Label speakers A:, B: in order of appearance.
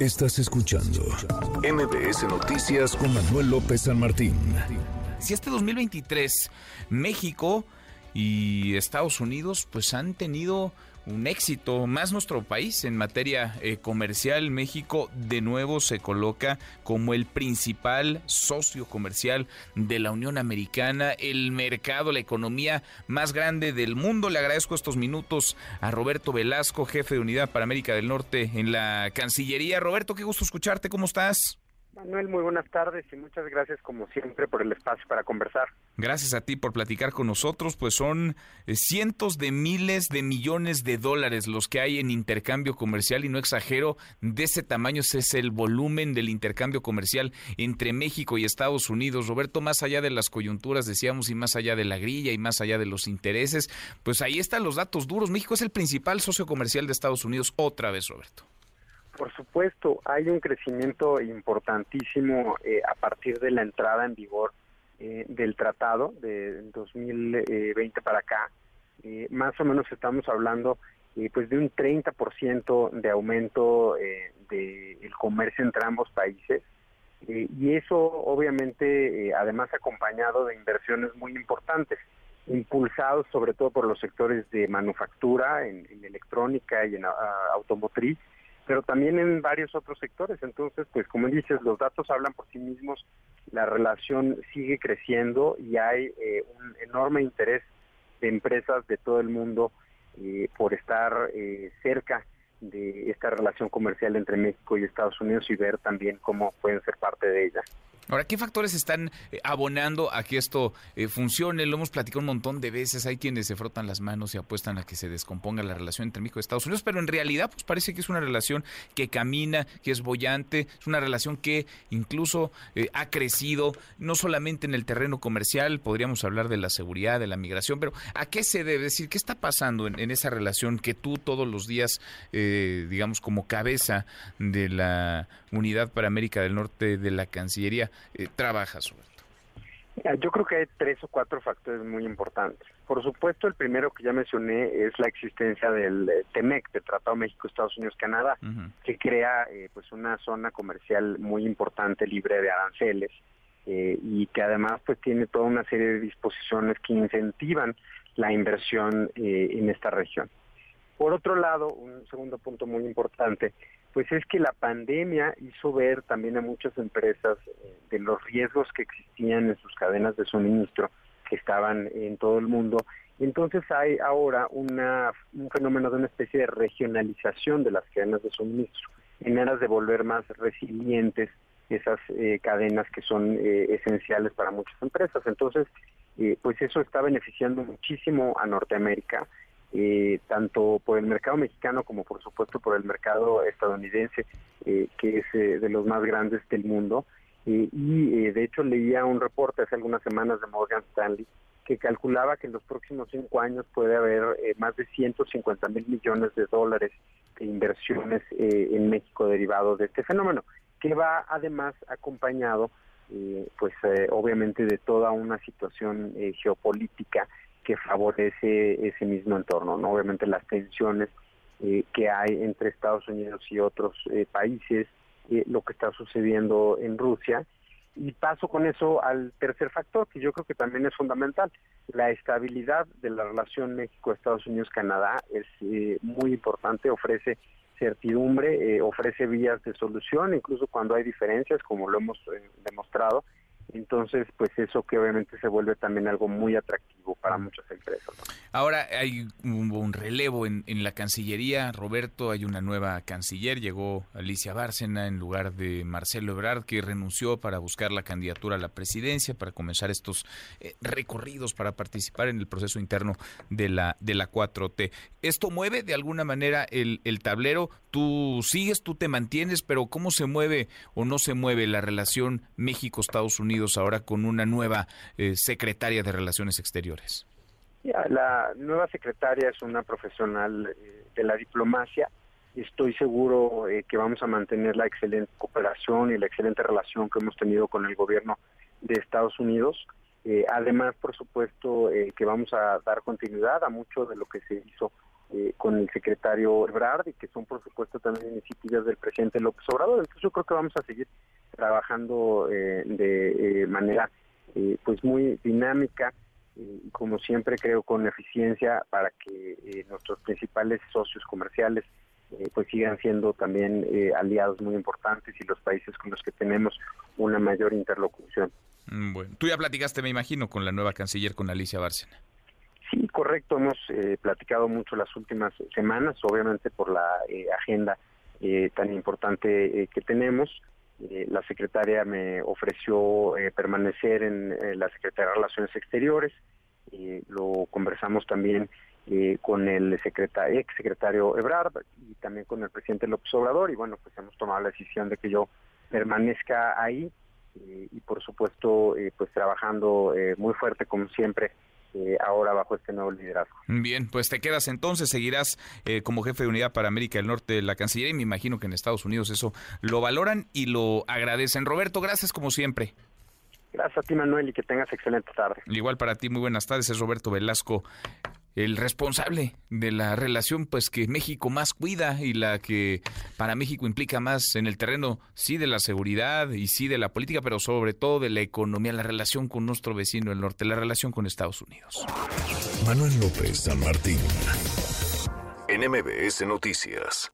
A: Estás escuchando MBS Noticias con Manuel López San Martín.
B: Si este 2023 México y Estados Unidos pues han tenido un éxito, más nuestro país en materia eh, comercial. México de nuevo se coloca como el principal socio comercial de la Unión Americana, el mercado, la economía más grande del mundo. Le agradezco estos minutos a Roberto Velasco, jefe de Unidad para América del Norte en la Cancillería. Roberto, qué gusto escucharte, ¿cómo estás?
C: Manuel, muy buenas tardes y muchas gracias como siempre por el espacio para conversar.
B: Gracias a ti por platicar con nosotros, pues son eh, cientos de miles de millones de dólares los que hay en intercambio comercial y no exagero, de ese tamaño es el volumen del intercambio comercial entre México y Estados Unidos. Roberto, más allá de las coyunturas, decíamos, y más allá de la grilla y más allá de los intereses, pues ahí están los datos duros. México es el principal socio comercial de Estados Unidos otra vez, Roberto.
C: Por supuesto, hay un crecimiento importantísimo eh, a partir de la entrada en vigor eh, del tratado de 2020 para acá. Eh, más o menos estamos hablando pues de un 30% de aumento del comercio entre ambos países. y eso obviamente además acompañado de inversiones muy importantes impulsados sobre todo por los sectores de manufactura, en, electrónica y en automotriz, pero también en varios otros sectores. Entonces, pues como dices, los datos hablan por sí mismos, la relación sigue creciendo y hay eh, un enorme interés de empresas de todo el mundo eh, por estar eh, cerca de esta relación comercial entre México y Estados Unidos y ver también cómo pueden ser parte de ella.
B: Ahora, ¿qué factores están eh, abonando a que esto eh, funcione? Lo hemos platicado un montón de veces. Hay quienes se frotan las manos y apuestan a que se descomponga la relación entre México y Estados Unidos, pero en realidad pues parece que es una relación que camina, que es bollante, es una relación que incluso eh, ha crecido, no solamente en el terreno comercial, podríamos hablar de la seguridad, de la migración, pero ¿a qué se debe decir? ¿Qué está pasando en, esa relación que tú todos los días, digamos, como cabeza de la Unidad para América del Norte de la Cancillería, eh, trabajas,
C: Yo creo que hay tres o cuatro factores muy importantes. Por supuesto, el primero que ya mencioné es la existencia del eh, TEMEC, del Tratado México, Estados Unidos, Canadá, que crea eh, pues una zona comercial muy importante libre de aranceles y que además pues tiene toda una serie de disposiciones que incentivan la inversión en esta región. Por otro lado, un segundo punto muy importante pues es que la pandemia hizo ver también a muchas empresas eh, de los riesgos que existían en sus cadenas de suministro que estaban en todo el mundo. Entonces hay ahora una, un fenómeno de una especie de regionalización de las cadenas de suministro, en aras de volver más resilientes esas eh, cadenas que son eh, esenciales para muchas empresas. Entonces, pues eso está beneficiando muchísimo a Norteamérica eh, tanto por el mercado mexicano como por supuesto por el mercado estadounidense, eh, que es eh, de los más grandes del mundo. y de hecho leía un reporte hace algunas semanas de Morgan Stanley que calculaba que en los próximos cinco años puede haber más de 150 mil millones de dólares de inversiones en México derivado de este fenómeno, que va además acompañado, pues obviamente de toda una situación geopolítica que favorece ese mismo entorno. ¿no? Obviamente las tensiones eh, que hay entre Estados Unidos y otros eh, países, eh, lo que está sucediendo en Rusia. Y paso con eso al tercer factor, que yo creo que también es fundamental. La estabilidad de la relación México-Estados Unidos-Canadá es muy importante, ofrece certidumbre, ofrece vías de solución, incluso cuando hay diferencias, como lo hemos demostrado, entonces, pues eso que obviamente se vuelve también algo muy atractivo para muchas empresas.
B: Ahora hay un, relevo en, la Cancillería. Roberto, hay una nueva canciller. Llegó Alicia Bárcena en lugar de Marcelo Ebrard, que renunció para buscar la candidatura a la presidencia, para comenzar estos eh, recorridos, para participar en el proceso interno de la, de la 4T. ¿Esto mueve de alguna manera el, el tablero? Tú sigues, tú te mantienes, pero ¿cómo se mueve o no se mueve la relación México-Estados Unidos? ahora con una nueva eh, secretaria de Relaciones Exteriores?
C: la nueva secretaria es una profesional eh, de la diplomacia. Estoy seguro eh, que vamos a mantener la excelente cooperación y la excelente relación que hemos tenido con el gobierno de Estados Unidos. además, por supuesto, que vamos a dar continuidad a mucho de lo que se hizo eh, con el secretario Ebrard y que son por supuesto también iniciativas del presidente López Obrador. Entonces yo creo que vamos a seguir trabajando eh, de manera pues muy dinámica y como siempre creo con eficiencia para que nuestros principales socios comerciales pues sigan siendo también aliados muy importantes y los países con los que tenemos una mayor interlocución.
B: Mm, bueno, tú ya platicaste, me imagino, con la nueva canciller, con Alicia Bárcena.
C: Correcto. Hemos eh, platicado mucho las últimas semanas, obviamente por la eh, agenda eh, tan importante que tenemos. la secretaria me ofreció permanecer en la Secretaría de Relaciones Exteriores. lo conversamos también con el secretario, ex secretario Ebrard y también con el presidente López Obrador. Y bueno, pues hemos tomado la decisión de que yo permanezca ahí y por supuesto pues trabajando muy fuerte como siempre ahora bajo este nuevo liderazgo.
B: Bien, pues te quedas entonces, seguirás eh, como jefe de unidad para América del Norte de la Cancillería y me imagino que en Estados Unidos eso lo valoran y lo agradecen. Roberto, gracias como siempre.
C: Gracias a ti, Manuel, y que tengas excelente tarde.
B: Igual para ti, muy buenas tardes. Es Roberto Velasco, el responsable de la relación pues que México más cuida y la que para México implica más en el terreno sí de la seguridad y sí de la política, pero sobre todo de la economía, la relación con nuestro vecino del norte, la relación con Estados Unidos.
A: Manuel López San Martín, NMBS Noticias.